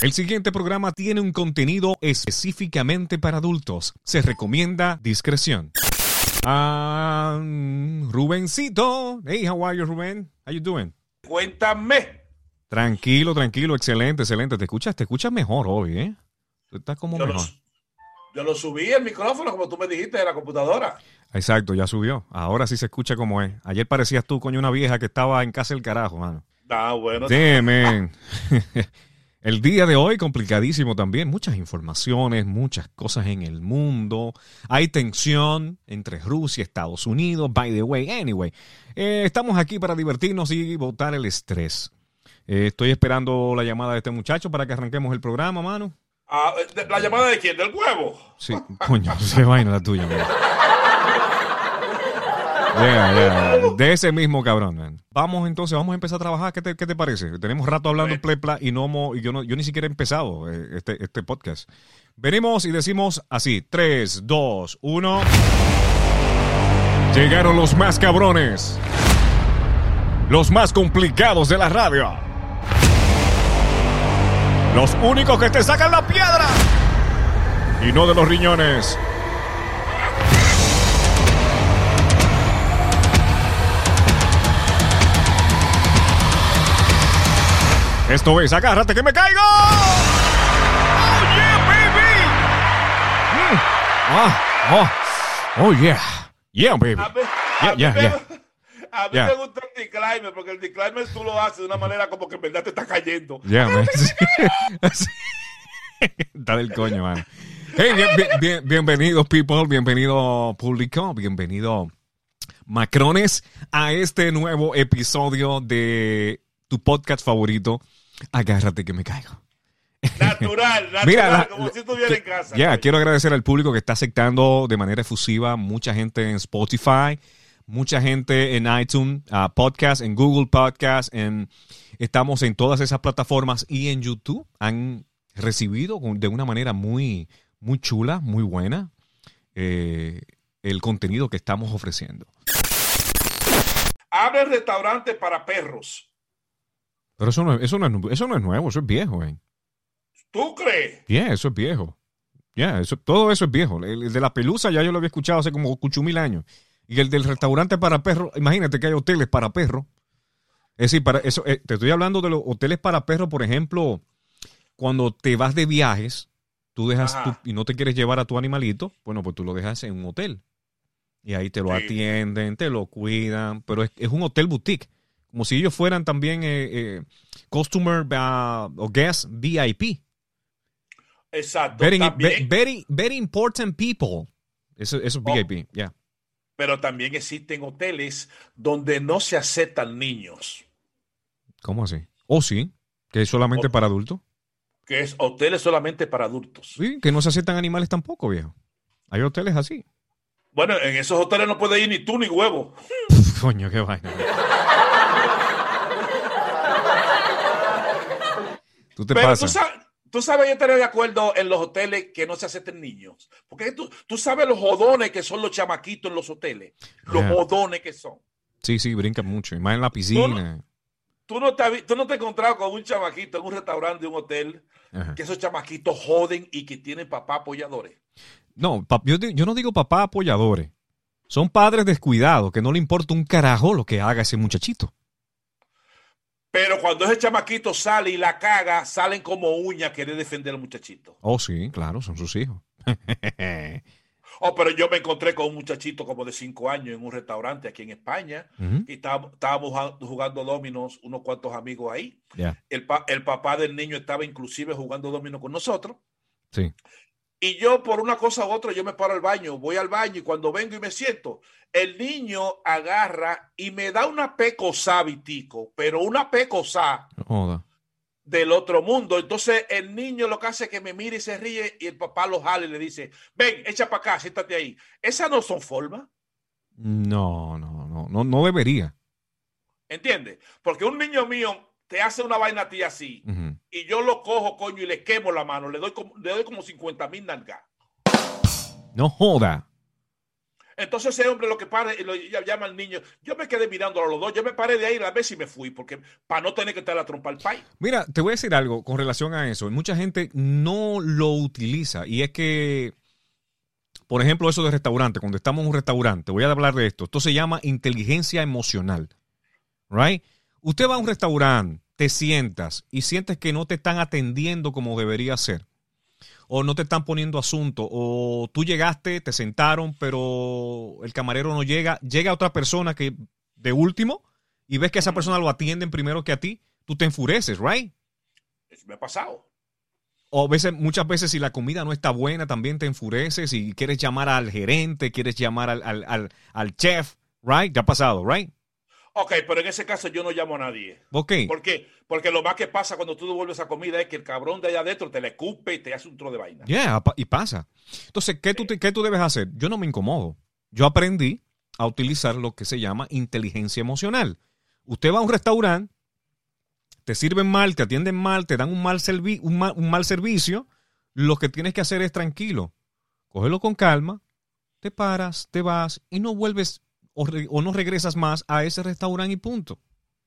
El siguiente programa tiene un contenido específicamente para adultos. Se recomienda discreción. Ah, Rubencito. Hey, how are you, Rubén? How you doing? Cuéntame. Tranquilo, tranquilo, excelente, excelente. Te escuchas, te escuchas mejor hoy, ¿eh? Tú estás como Yo lo, mejor. yo lo subí el micrófono, como tú me dijiste, de la computadora. Exacto, ya subió. Ahora sí se escucha como es. Ayer parecías tú, coño, una vieja que estaba en casa del carajo, mano. Ah, bueno. Damn, man. El día de hoy complicadísimo también, muchas informaciones, muchas cosas en el mundo. Hay tensión entre Rusia y Estados Unidos. By the way, anyway, eh, estamos aquí para divertirnos y botar el estrés. Eh, estoy esperando la llamada de este muchacho para que arranquemos el programa, mano. Ah, ¿de- ¿La llamada de quién? ¿Del huevo? Sí, coño, qué vaina la tuya, man. Yeah, yeah, De ese mismo cabrón, man. Vamos entonces, vamos a empezar a trabajar. ¿Qué te, qué te parece? Tenemos rato hablando en Bueno. plepla y no y yo no, yo ni siquiera he empezado eh, este, este podcast. Venimos y decimos así: 3, 2, 1. Llegaron los más cabrones. Los más complicados de la radio. Los únicos que te sacan la piedra. Y no de los riñones. Esto es, agárrate que me caigo. Oh yeah, baby. Mm. Ah, oh, oh yeah. Yeah, baby. A mí, Yeah, a mí yeah, me, yeah. a mí Yeah. me gusta el declaimer, porque el declaimer tú lo haces de una manera como que en verdad te está cayendo. Yeah, man. Está del coño, man. Hey, bien- bien- bien- bienvenidos, people. Bienvenido, público. Bienvenido, Macrones, a este nuevo episodio de tu podcast favorito. Agárrate que me caigo. Natural, natural, Mira, la- como si estuviera en casa. Ya, quiero agradecer al público que está aceptando de manera efusiva. Mucha gente en Spotify, mucha gente en iTunes, ah, Podcast, en Google Podcast, en, estamos en todas esas plataformas y en YouTube. Han recibido de una manera muy, muy chula, muy buena, eh, el contenido que estamos ofreciendo. Abre restaurante para perros. Pero eso no, es- eso no, es, eso no es nuevo, eso es viejo, eh. ¿Tú crees? Yeah, eso es viejo. Yeah, eso, todo eso es viejo. El, el de la pelusa ya yo lo había escuchado hace como mil años. Y el del restaurante para perros, imagínate que hay hoteles para perros. Es decir, para eso, eh, te estoy hablando de los hoteles para perros, por ejemplo, cuando te vas de viajes, tú dejas tu- y no te quieres llevar a tu animalito, bueno, pues tú lo dejas en un hotel. Y ahí te lo Sí. atienden, te lo cuidan, pero es, es un hotel boutique. Como si ellos fueran también eh, eh, customer o guest VIP. Exacto. Very, también, very, very important people. Eso, eso es Oh. VIP, ya. pero también existen hoteles donde no se aceptan niños, ¿Cómo así? Oh, sí. Que es solamente Oh. para adultos. que es hoteles solamente para adultos. Sí, que no se aceptan animales tampoco, viejo. Hay hoteles así. Bueno, en esos hoteles no puede ir ni tú ni huevo. Coño, qué vaina. Tú te Pero tú sabes, tú sabes, yo estaré de acuerdo en los hoteles que no se acepten niños. Porque tú, tú sabes los jodones que son los chamaquitos en los hoteles. Los Yeah. jodones que son. Sí, sí, brincan mucho. Y más en la piscina. Tú no, te, has vi- tú no te has encontrado con un chamaquito en un restaurante de un hotel Ajá. que esos chamaquitos joden y que tienen papá apoyadores. No, yo no digo papá apoyadores. Son padres descuidados, que no le importa un carajo lo que haga ese muchachito. Pero cuando ese chamaquito sale y la caga, salen como uñas querer defender al muchachito. Oh, sí, claro, son sus hijos. Oh, pero yo me encontré con un muchachito como de cinco años en un restaurante aquí en España y estábamos, estábamos jugando- dominos, unos cuantos amigos ahí. Ya, El, pa- el papá del niño estaba inclusive jugando dominos con nosotros. sí. Y yo, por una cosa u otra, yo me paro al baño, voy al baño y cuando vengo y me siento, el niño agarra y me da una pecosá, Vitico, pero una pecosá joda. del otro mundo. Entonces el niño lo que hace es que me mira y se ríe y el papá lo jala y le dice, ven, echa para acá, siéntate ahí. Esas no son formas, No, no, no, no, no debería. ¿entiendes? Porque un niño mío te hace una vaina a ti así. Y yo lo cojo, coño, y le quemo la mano, le doy como, le doy como 50 mil nalgas. No joda. Entonces ese hombre lo que para, lo llama al niño. Yo me quedé mirando a los dos. Yo me paré de ahí a ver si me fui, porque para no tener que estar la trompa al país. Mira, te voy a decir algo con relación a eso. Mucha gente no lo utiliza y es que, por ejemplo, eso de restaurante, cuando estamos en un restaurante, voy a hablar de esto. Esto se llama inteligencia emocional. Right? Usted va a un restaurante, te sientas y sientes que no te están atendiendo como debería ser o no te están poniendo asunto, o tú llegaste, te sentaron, pero el camarero no llega, llega otra persona que de último y ves que esa persona lo atienden primero que a ti, tú te enfureces, right? Eso me ha pasado. O veces, muchas veces si la comida no está buena, también te enfureces y quieres llamar al gerente, quieres llamar al, al, al, al chef, right? ¿Qué ha pasado, right? Ok, pero en ese caso yo no llamo a nadie. Ok. ¿Por qué? Porque lo más que pasa cuando tú devuelves esa comida es que el cabrón de allá adentro te le escupe y te hace un tro de vaina. Yeah, y pasa. Entonces, ¿qué tú, te- ¿qué tú debes hacer? Yo no me incomodo. Yo aprendí a utilizar lo que se llama inteligencia emocional. Usted va a un restaurante, te sirven mal, te atienden mal, te dan un mal, servi- un mal, un mal servicio. Lo que tienes que hacer es tranquilo. Cógelo con calma, te paras, te vas y no vuelves o, re- o no regresas más a ese restaurante y punto.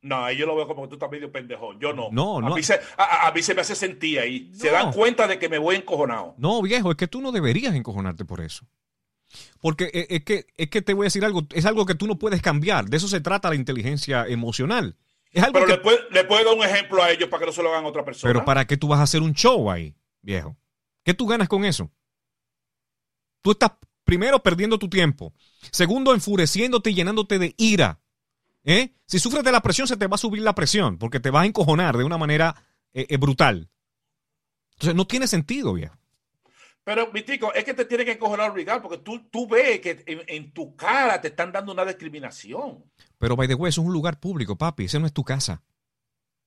No, ahí yo lo veo como que tú estás medio pendejón. Yo no. No, no. A mí se, a- mí se me hace sentir ahí. Se dan cuenta de que me voy encojonado. No, viejo, es que tú no deberías encojonarte por eso. Porque e- es que, es que te voy a decir algo, es algo que tú no puedes cambiar. De eso se trata la inteligencia emocional. Es algo Pero que, le puedo, le puedo dar un ejemplo a ellos para que no se lo hagan a otra persona. pero ¿para qué tú vas a hacer un show ahí, viejo? ¿Qué tú ganas con eso? Tú estás primero perdiendo tu tiempo. Segundo, enfureciéndote y llenándote de ira. ¿Eh? Si sufres de la presión, se te va a subir la presión porque te vas a encojonar de una manera eh, eh, brutal. Entonces, no tiene sentido, viejo. Pero, Vitico, es que te tienen que encojonar obligado porque tú, tú ves que en, en tu cara te están dando una discriminación. Pero, by the way, eso es un lugar público, papi. Ese no es tu casa.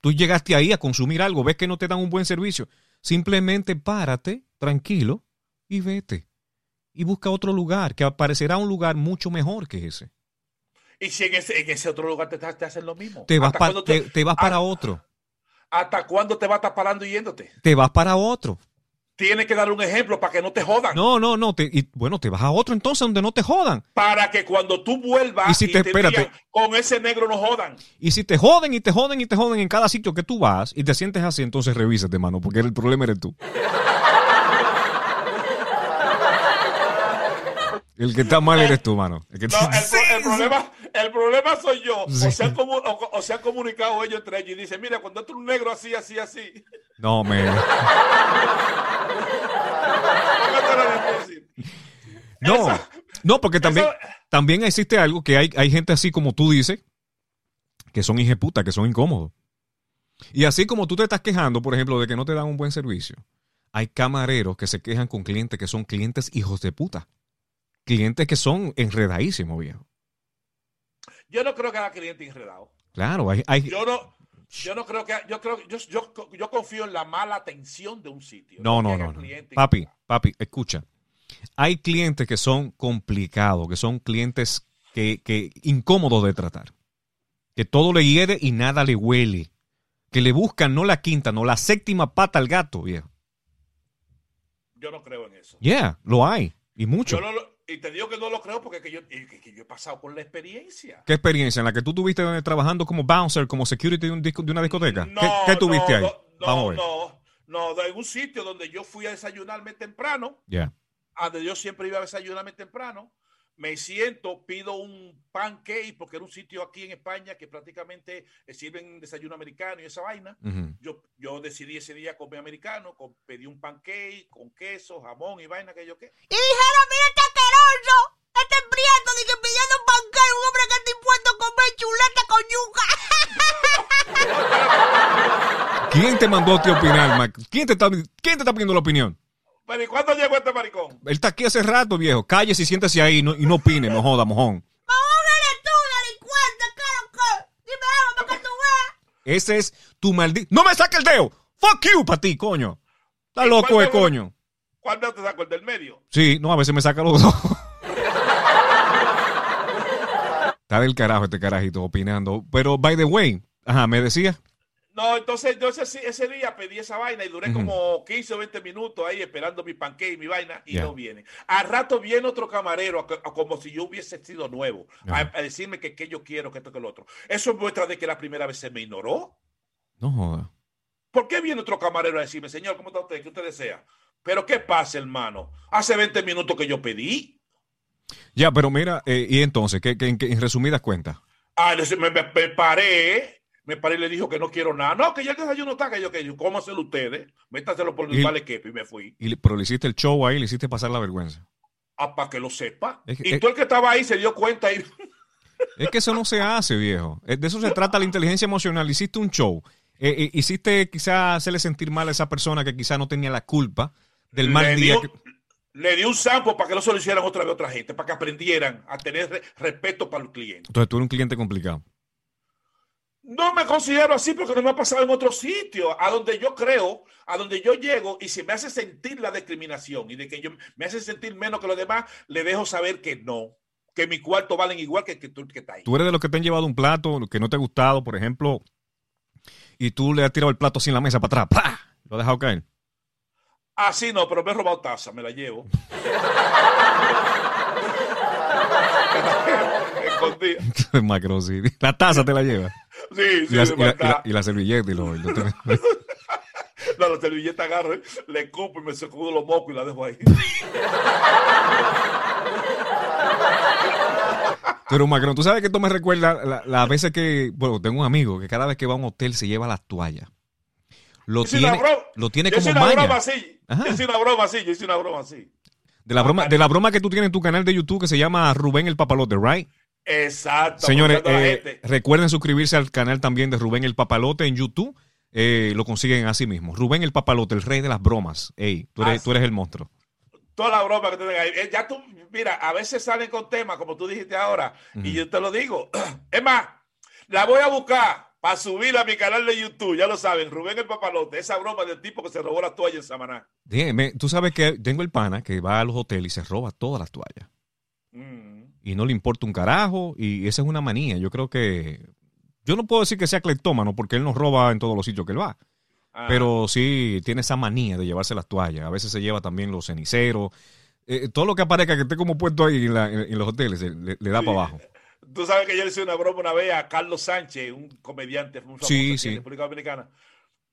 Tú llegaste ahí a consumir algo, ves que no te dan un buen servicio. Simplemente párate, tranquilo, y vete. Y busca otro lugar, que aparecerá un lugar mucho mejor que ese. Y si en ese, en ese otro lugar te, te hacen lo mismo. Te vas, ¿Hasta pa- cuándo te, te- te vas para otro. ¿Hasta cuándo te vas a estar parando y yéndote? Te vas para otro. Tienes que dar un ejemplo para que no te jodan. No, no, no. Te, y, bueno, te vas a otro entonces donde no te jodan. Para que cuando tú vuelvas Y si te- te espérate. digan, con ese negro no jodan. Y si te joden y te joden y te joden en cada sitio que tú vas y te sientes así, entonces revísate, mano, porque el problema eres tú. El que está mal eres tú, mano. El que No, el, pro- el problema, el problema soy yo. Sí. O, se han comu- o- o se han comunicado ellos entre ellos y dicen, mira, cuando otro un negro así, así, así. No, me. No, no, porque también, eso- también existe algo que hay, hay gente así como tú dices, que son puta, que son incómodos. Y así como tú te estás quejando, por ejemplo, de que no te dan un buen servicio, hay camareros que se quejan con clientes que son clientes hijos de puta. Clientes que son enredadísimos, viejo. Yo no creo que haya cliente enredado. Claro, hay, hay- Yo no, yo no creo que, yo creo, yo, yo, yo confío en la mala atención de un sitio. No, no, no, Papi, papi, escucha. Hay clientes que son complicados, que son clientes que, que incómodos de tratar. Que todo le hiede y nada le huele. Que le buscan no la quinta, no la séptima pata al gato, viejo. Yo no creo en eso. Yeah, lo hay. Y mucho. Yo no y te digo que no lo creo porque que yo, que- que yo he pasado por la experiencia. ¿Qué experiencia en la que tú tuviste donde- trabajando como bouncer, como security de, un disco- de una discoteca? No, ¿Qué, qué tuviste no, ahí? No, Vamos a ver. no, no, no, en un sitio donde yo fui a desayunarme temprano, Yeah. a donde yo siempre iba a desayunarme temprano, me siento, pido un pancake, porque era un sitio aquí en España que prácticamente eh, sirven desayuno americano y esa vaina. Yo, yo decidí ese día comer americano, con- pedí un pancake con queso, jamón y vaina que yo qué. Y dijeron, mira este asqueroso, este prieto, de que pidiendo un banquero, un hombre que está impuesto a comer chuleta con yuca. ¿Quién te mandó a ti opinar, Mac? ¿Quién te, está, ¿Quién te está pidiendo la opinión? Pero ¿y cuándo llegó este maricón? Él está aquí hace rato, viejo. Cállese y siéntese ahí y no, y no opine, no joda, mojón. Mamón eres tú, delincuente, claro que. Dime algo para que tú veas. Ese es tu maldito. ¡No me saque el dedo! ¡Fuck you para ti, coño! Está ¿Y loco de dedo? coño. ¿Cuándo te sacó el del medio? Sí, no, a veces me saca los dos. Está del carajo este carajito opinando. Pero, by the way, ajá, me decía. No, entonces, entonces ese día pedí esa vaina y duré como 15 o 20 minutos ahí esperando mi panque y mi vaina y no viene. Al rato viene otro camarero a- a- como si yo hubiese sido nuevo a, Ajá. a decirme que, que yo quiero, que esto, que lo otro. Eso muestra de que la primera vez se me ignoró. No joda. ¿Por qué viene otro camarero a decirme, señor, ¿cómo está usted? ¿Qué usted desea? Pero ¿qué pasa, hermano? Hace 20 minutos que yo pedí. Ya, pero mira, eh, y entonces, ¿qué, qué- en, qué- en resumidas cuentas? Ah, me, me- me paré, me paré y le dijo que no quiero nada. No, que ya el desayuno está, que yo, que yo, cómaselo ustedes, métaselo por el vale y me fui. Y, pero le hiciste el show ahí, le hiciste pasar la vergüenza. Ah, para que lo sepa. Es que- y es- tú el que estaba ahí se dio cuenta y Es que eso no se hace, viejo. Eh, De eso se trata la inteligencia emocional. Hiciste un show. Eh, eh, hiciste quizá hacerle sentir mal a esa persona que quizá no tenía la culpa del mal le, día. que- le dio un sampo para que no se lo hicieran otra vez a otra gente, para que aprendieran a tener re- respeto para los clientes. Entonces tú eres un cliente complicado. No me considero así porque no me ha pasado en otro sitio, a donde yo creo, a donde yo llego y si me hace sentir la discriminación y de que yo me hace sentir menos que los demás, le dejo saber que no, que mi cuarto valen igual que, que tú que está ahí. Tú eres de los que te han llevado un plato que no te ha gustado, por ejemplo, y tú le has tirado el plato en la mesa para atrás. ¡Pah! Lo has dejado caer. Ah, sí, no, pero me he robado taza, me la llevo. Escondida. Macro, sí. La taza te la lleva. Sí, Y sí, la, y la- y la- verdad. y la servilleta y lo, y lo- No, la servilleta agarro, ¿eh? le escupo y me sacudo los mocos y la dejo ahí. Pero Macron, tú sabes que esto me recuerda la- las veces que, bueno, tengo un amigo que cada vez que va a un hotel se lleva las toallas. Lo hice una tiene, broma- lo tiene yo como hice una broma maña. así. Ajá. Yo hice una broma así, yo hice una broma así. De la broma, de la broma que tú tienes en tu canal de YouTube que se llama Rubén el Papalote, right? Exacto. Señores, eh, recuerden suscribirse al canal también de Rubén el Papalote en YouTube. Eh, lo consiguen así mismo. Rubén el Papalote, el rey de las bromas. Ey, tú eres, tú eres el monstruo. Toda la broma que te ahí. Eh, Ya tú, mira, a veces salen con temas, como tú dijiste ahora, y yo te lo digo. Es más, la voy a buscar para subirla a mi canal de YouTube. Ya lo saben, Rubén el Papalote. Esa broma del tipo que se robó la toalla en Samaná. Dime, tú sabes que tengo el pana que va a los hoteles y se roba todas las toallas. Mm. y no le importa un carajo y esa es una manía. Yo creo que yo no puedo decir que sea cleptómano porque él no roba en todos los sitios que él va, Ah. pero sí tiene esa manía de llevarse las toallas. A veces se lleva también los ceniceros. Eh, todo lo que aparezca que esté como puesto ahí en, la- en- en los hoteles le, le da Sí. para abajo. Tú sabes que yo le hice una broma una vez a Carlos Sánchez, un comediante muy famoso Sí, sí. en República Dominicana.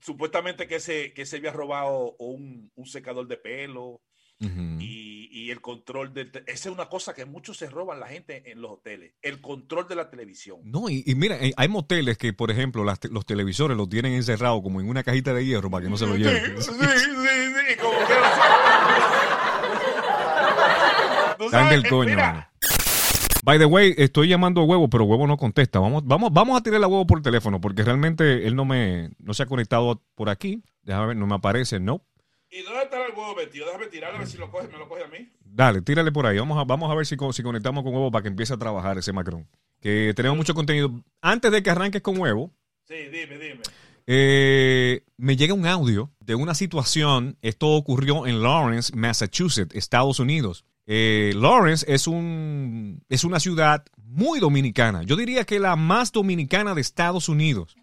Supuestamente que se, que se había robado un, un secador de pelo y, y el control del... Esa es una cosa que muchos se roban la gente en los hoteles. El control de la televisión. No, y, y mira, eh, hay moteles que, por ejemplo, las los televisores los tienen encerrados como en una cajita de hierro para que no se lo lleven. sí, sí, sí, como que... Tú Están del coño, mira. By the way, estoy llamando a Huevo, pero Huevo no contesta. Vamos, vamos, vamos a tirarle a Huevo por teléfono, porque realmente él no me, no se ha conectado por aquí. Déjame ver, no me aparece, no. ¿Y dónde está el huevo metido? Déjame tirarle a ver si lo coge, me lo coge a mí. Dale, tírale por ahí. Vamos a, vamos a ver si, si conectamos con Huevo para que empiece a trabajar ese Macron. Que tenemos mucho contenido. Antes de que arranques con Huevo, Sí, dime, dime. eh, me llega un audio de una situación. Esto ocurrió en Lawrence, Massachusetts, Estados Unidos. Eh, Lawrence es, un, es una ciudad muy dominicana. Yo diría que la más dominicana de Estados Unidos,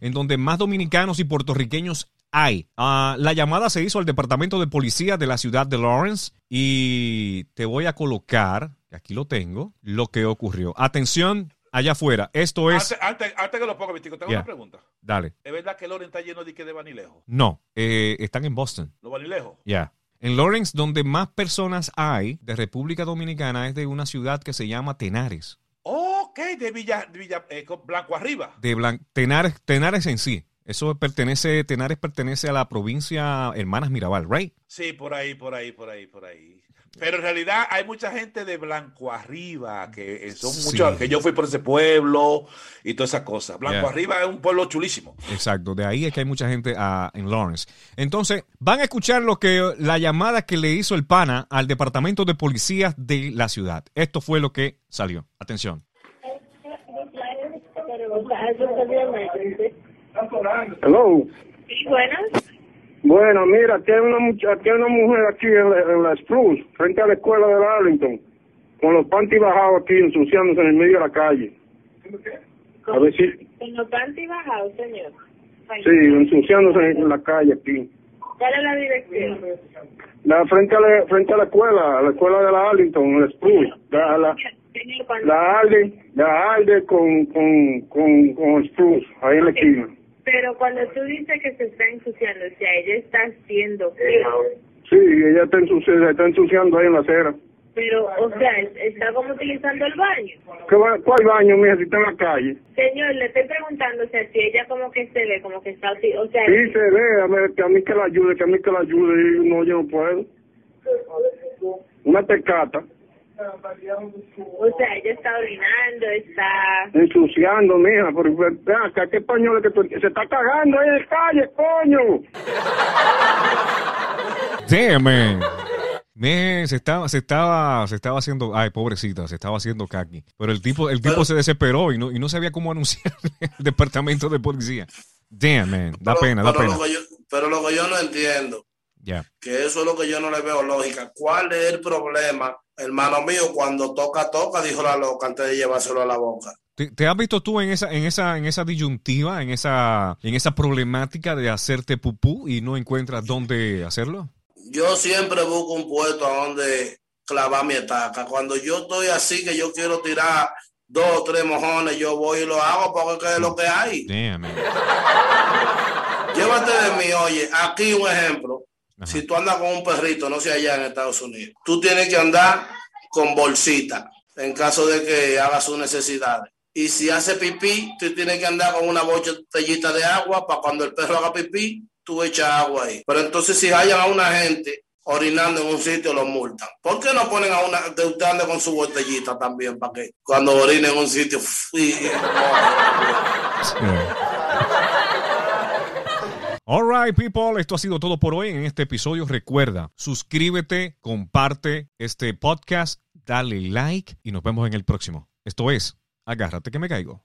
en donde más dominicanos y puertorriqueños hay. Ah, la llamada se hizo al departamento de policía de la ciudad de Lawrence y te voy a colocar, aquí lo tengo, lo que ocurrió. Atención allá afuera. Esto es... Antes, antes, antes que lo ponga, Vitico, tengo una pregunta. Dale. ¿Es verdad que Loren está lleno de que de vanilejos? No, eh, están en Boston. ¿Los vanilejos? Ya. En Lawrence, donde más personas hay de República Dominicana, es de una ciudad que se llama Tenares. Ok, de Villa, de Villa eh, Blanco Arriba. De Blan- Tenares, Tenares en sí. Eso pertenece, Tenares pertenece a la provincia Hermanas Mirabal, right? Sí, por ahí, por ahí, por ahí, por ahí. Pero en realidad hay mucha gente de Blanco Arriba, que eh, son Sí. muchos, que yo fui por ese pueblo y todas esas cosas. Blanco Yeah. Arriba es un pueblo chulísimo. Exacto, de ahí es que hay mucha gente ah, en Lawrence. Entonces, van a escuchar lo que la llamada que le hizo el pana al departamento de policías de la ciudad. Esto fue lo que salió. Atención. Hello. Sí, buenas. Bueno, mira, aquí hay una, mucha- aquí hay una mujer aquí en la, en la Spruce, frente a la escuela de Arlington, con los panties bajados aquí, ensuciándose en el medio de la calle. A ver si... En los panty bajados, señor. Sí, ensuciándose en la calle aquí. ¿Cuál es la dirección? La, frente, a la, frente a la escuela, a la escuela de la Arlington, el Spruce. La, la, la Alde, la Alde con, con, con, con Spruce, ahí en la esquina. Pero cuando tú dices que se está ensuciando, o sea, ella está haciendo? Sí, ella está, ensuci- se está ensuciando ahí en la acera. Pero, o sea, es- está como utilizando el baño. ¿Qué va- ¿Cuál baño, mija, si está en la calle? Señor, le estoy preguntando, o sea, si ella como que se ve, como que está, o sea, Sí, se ve, a, ver, que a mí que la ayude, que a mí que la ayude, y no, yo no puedo. Una tecata, o sea, ella está orinando, está... ensuciando, mija, ven acá, ¿qué es que tú- se está cagando ahí en la calle, coño? Damn, man. Man, se estaba, se estaba, se estaba haciendo, ay, pobrecita, se estaba haciendo caqui. Pero el tipo, el tipo Pero- se desesperó y no, y no sabía cómo anunciar el departamento de policía. Damn, man, da Pero- pena, da pena. Lo que yo, pero lo que yo no entiendo, Que eso es lo que yo no le veo lógica. ¿Cuál es el problema, hermano mío, cuando toca, toca, dijo la loca antes de llevárselo a la boca? ¿Te, te has visto tú en esa, en esa, en esa disyuntiva, en esa, en esa problemática de hacerte pupú y no encuentras dónde hacerlo? Yo siempre busco un puesto a donde clavar mi estaca. Cuando yo estoy así que yo quiero tirar dos o tres mojones, yo voy y lo hago porque es lo que hay. Damn. Llévate de mí, oye, aquí un ejemplo. Ajá. Si tú andas con un perrito, no sé allá en Estados Unidos, tú tienes que andar con bolsita en caso de que haga sus necesidades. Y si hace pipí, tú tienes que andar con una botellita de agua para cuando el perro haga pipí, tú echas agua ahí. Pero entonces si hayan a una gente orinando en un sitio, los multan. ¿Por qué no ponen a una que usted ande con su botellita también para que cuando orine en un sitio... y- All right, people. Esto ha sido todo por hoy en este episodio. Recuerda, suscríbete, comparte este podcast, dale like y nos vemos en el próximo. Esto es, agárrate que me caigo.